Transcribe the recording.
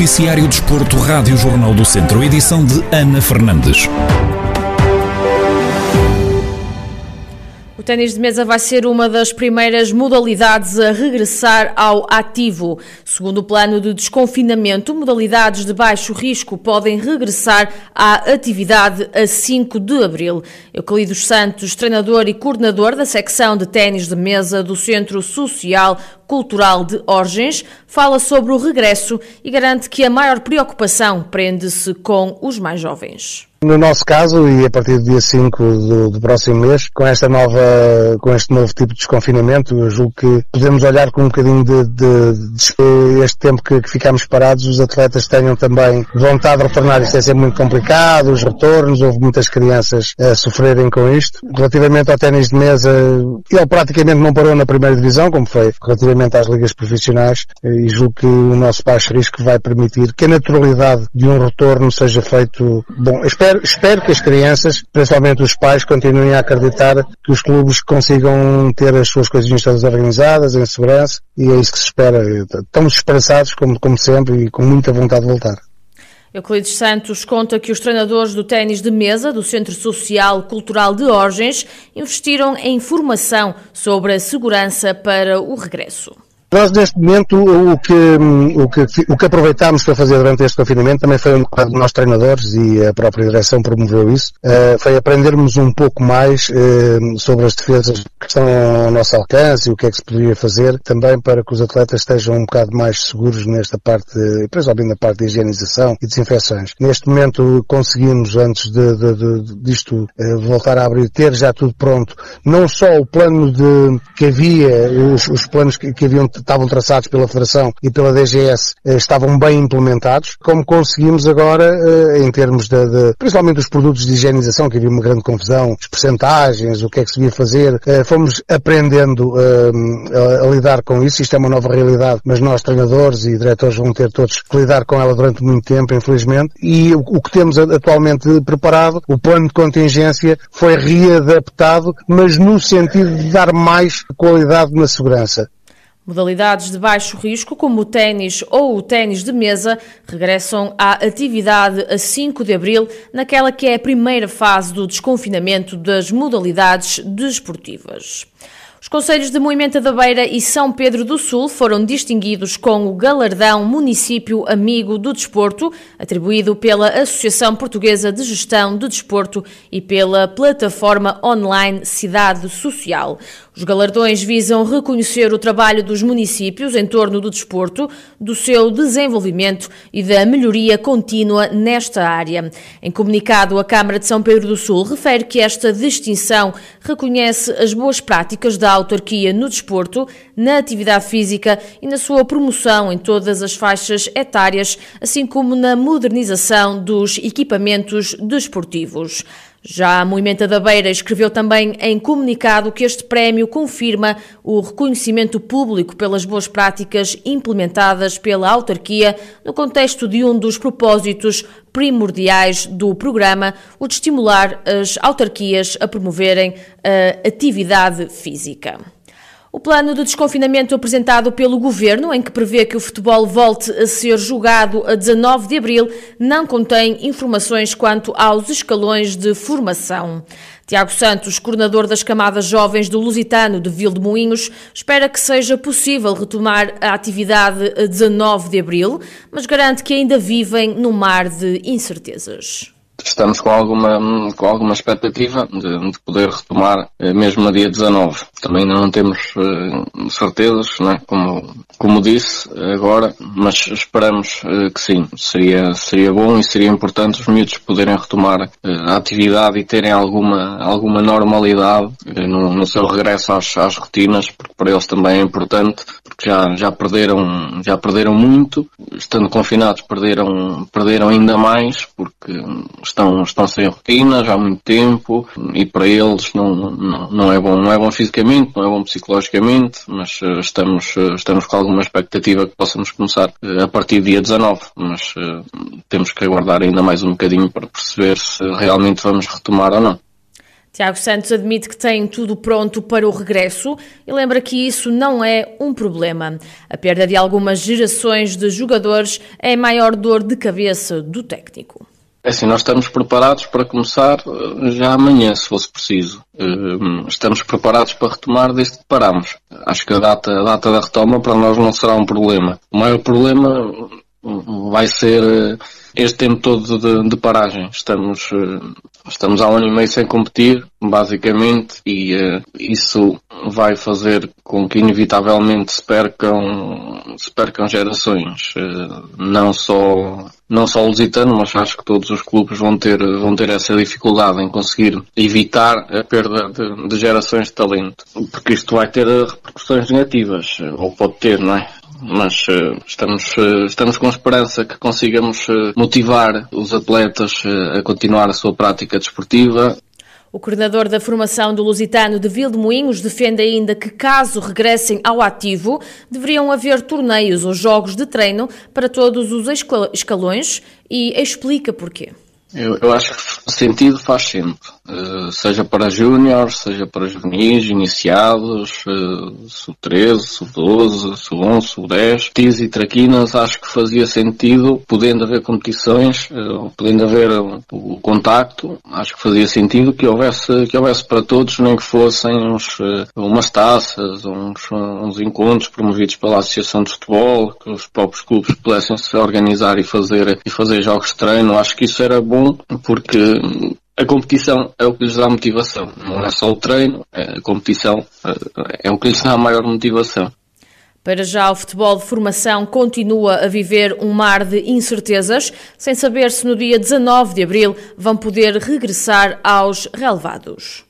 Noticiário Desporto, Rádio Jornal do Centro, edição de Ana Fernandes. O ténis de mesa vai ser uma das primeiras modalidades a regressar ao ativo. Segundo o plano de desconfinamento, modalidades de baixo risco podem regressar à atividade a 5 de abril. Euclides Santos, treinador e coordenador da secção de ténis de mesa do Centro Social Cultural de Orgens, fala sobre o regresso e garante que a maior preocupação prende-se com os mais jovens. No nosso caso, e a partir do dia 5 do, do, próximo mês, com esta nova, com este novo tipo de desconfinamento, eu julgo que podemos olhar com um bocadinho de, de, de este tempo que, que, ficamos parados, os atletas tenham também vontade de retornar. Isto é sempre muito complicado, os retornos, houve muitas crianças a sofrerem com isto. Relativamente ao ténis de mesa, ele praticamente não parou na primeira divisão, como foi relativamente às ligas profissionais, e julgo que o nosso baixo risco vai permitir que a naturalidade de um retorno seja feito, bom, espero, espero que as crianças, principalmente os pais, continuem a acreditar que os clubes consigam ter as suas coisinhas todas organizadas, em segurança, e é isso que se espera. Estamos esperançados, como, como sempre, e com muita vontade de voltar. Euclides Santos conta que os treinadores do ténis de mesa do Centro Social Cultural de Orgens investiram em formação sobre a segurança para o regresso. Nós, neste momento, o que, o, que, o que aproveitámos para fazer durante este confinamento também foi um bocado nós treinadores e a própria direção promoveu isso, uh, foi aprendermos um pouco mais uh, sobre as defesas que estão ao nosso alcance e o que é que se poderia fazer também para que os atletas estejam um bocado mais seguros nesta parte, principalmente na parte de higienização e desinfecções. Neste momento conseguimos, antes de, de, de disto uh, voltar a abrir, ter já tudo pronto, não só o plano de, que havia, os, os planos que, que haviam estavam traçados pela Federação e pela DGS eh, estavam bem implementados, como conseguimos agora, eh, em termos de, de, principalmente dos produtos de higienização, que havia uma grande confusão, as percentagens, o que é que se devia fazer, eh, fomos aprendendo a, a lidar com isso, isto é uma nova realidade, mas nós treinadores e diretores vão ter todos que lidar com ela durante muito tempo, infelizmente, e o, o que temos atualmente preparado, o plano de contingência foi readaptado, mas no sentido de dar mais qualidade na segurança. Modalidades de baixo risco, como o ténis ou o ténis de mesa, regressam à atividade a 5 de abril, naquela que é a primeira fase do desconfinamento das modalidades desportivas. Os Conselhos de Moimenta da Beira e São Pedro do Sul foram distinguidos com o galardão Município Amigo do Desporto, atribuído pela Associação Portuguesa de Gestão de Desporto e pela plataforma online Cidade Social. Os galardões visam reconhecer o trabalho dos municípios em torno do desporto, do seu desenvolvimento e da melhoria contínua nesta área. Em comunicado, a Câmara de São Pedro do Sul refere que esta distinção reconhece as boas práticas da autarquia no desporto, na atividade física e na sua promoção em todas as faixas etárias, assim como na modernização dos equipamentos desportivos. Já a Moimenta da Beira escreveu também em comunicado que este prémio confirma o reconhecimento público pelas boas práticas implementadas pela autarquia no contexto de um dos propósitos primordiais do programa, o de estimular as autarquias a promoverem a atividade física. O plano de desconfinamento apresentado pelo governo, em que prevê que o futebol volte a ser jogado a 19 de abril, não contém informações quanto aos escalões de formação. Tiago Santos, coordenador das camadas jovens do Lusitano de Moinhos, espera que seja possível retomar a atividade a 19 de abril, mas garante que ainda vivem num mar de incertezas estamos com alguma, com alguma expectativa de, de poder retomar eh, mesmo no dia 19. Também não temos uh, certezas, né? como, como disse agora, mas esperamos uh, que sim. Seria, seria bom e seria importante os miúdos poderem retomar uh, a atividade e terem alguma, alguma normalidade no, no, seu regresso às, às rotinas, porque para eles também é importante, já, já perderam, já perderam muito, estando confinados perderam, perderam ainda mais, porque estão, estão sem já há muito tempo. E para eles não, não, não é bom, não é bom fisicamente, não é bom psicologicamente, mas uh, estamos, uh, estamos com alguma expectativa que possamos começar uh, a partir do dia 19, mas temos que aguardar ainda mais um bocadinho para perceber se realmente vamos retomar ou não. Tiago Santos admite que tem tudo pronto para o regresso e lembra que isso não é um problema. A perda de algumas gerações de jogadores é a maior dor de cabeça do técnico. É assim, nós estamos preparados para começar eh, já amanhã, se fosse preciso. Eh, estamos preparados para retomar desde que paramos. Acho que a data, a data da retoma para nós não será um problema. O maior problema vai ser eh, este tempo todo de, de paragem. Estamos, estamos há um ano e meio sem competir, basicamente, e isso vai fazer com que inevitavelmente se percam, se percam gerações. Não só não só o Lusitano, mas acho que todos os clubes vão ter, vão ter essa dificuldade em conseguir evitar a perda de, de gerações de talento. Porque isto vai ter repercussões negativas, ou pode ter, não é? Mas uh, estamos, uh, estamos com esperança que consigamos uh, motivar os atletas a continuar a sua prática desportiva o coordenador da formação do Lusitano de Vildemoinhos defende ainda que, caso regressem ao ativo, deveriam haver torneios ou jogos de treino para todos os escalões e explica porquê. Eu, eu acho que sentido faz sempre. Uh, seja para júniores, seja para juvenis, iniciados, uh, sub-13, sub-12, sub-11, sub-10, tis e traquinas, acho que fazia sentido, podendo haver competições, uh, podendo haver o, o contacto, acho que fazia sentido que houvesse, que houvesse para todos, nem que fossem uns, umas taças, uns, uns encontros promovidos pela Associação de Futebol, que os próprios clubes pudessem se organizar e fazer, e fazer jogos de treino, acho que isso era bom, porque a competição é o que lhes dá motivação. Não é só o treino, é a competição é, é o que lhes dá a maior motivação. Para já, o futebol de formação continua a viver um mar de incertezas, sem saber se no dia 19 de abril vão poder regressar aos relevados.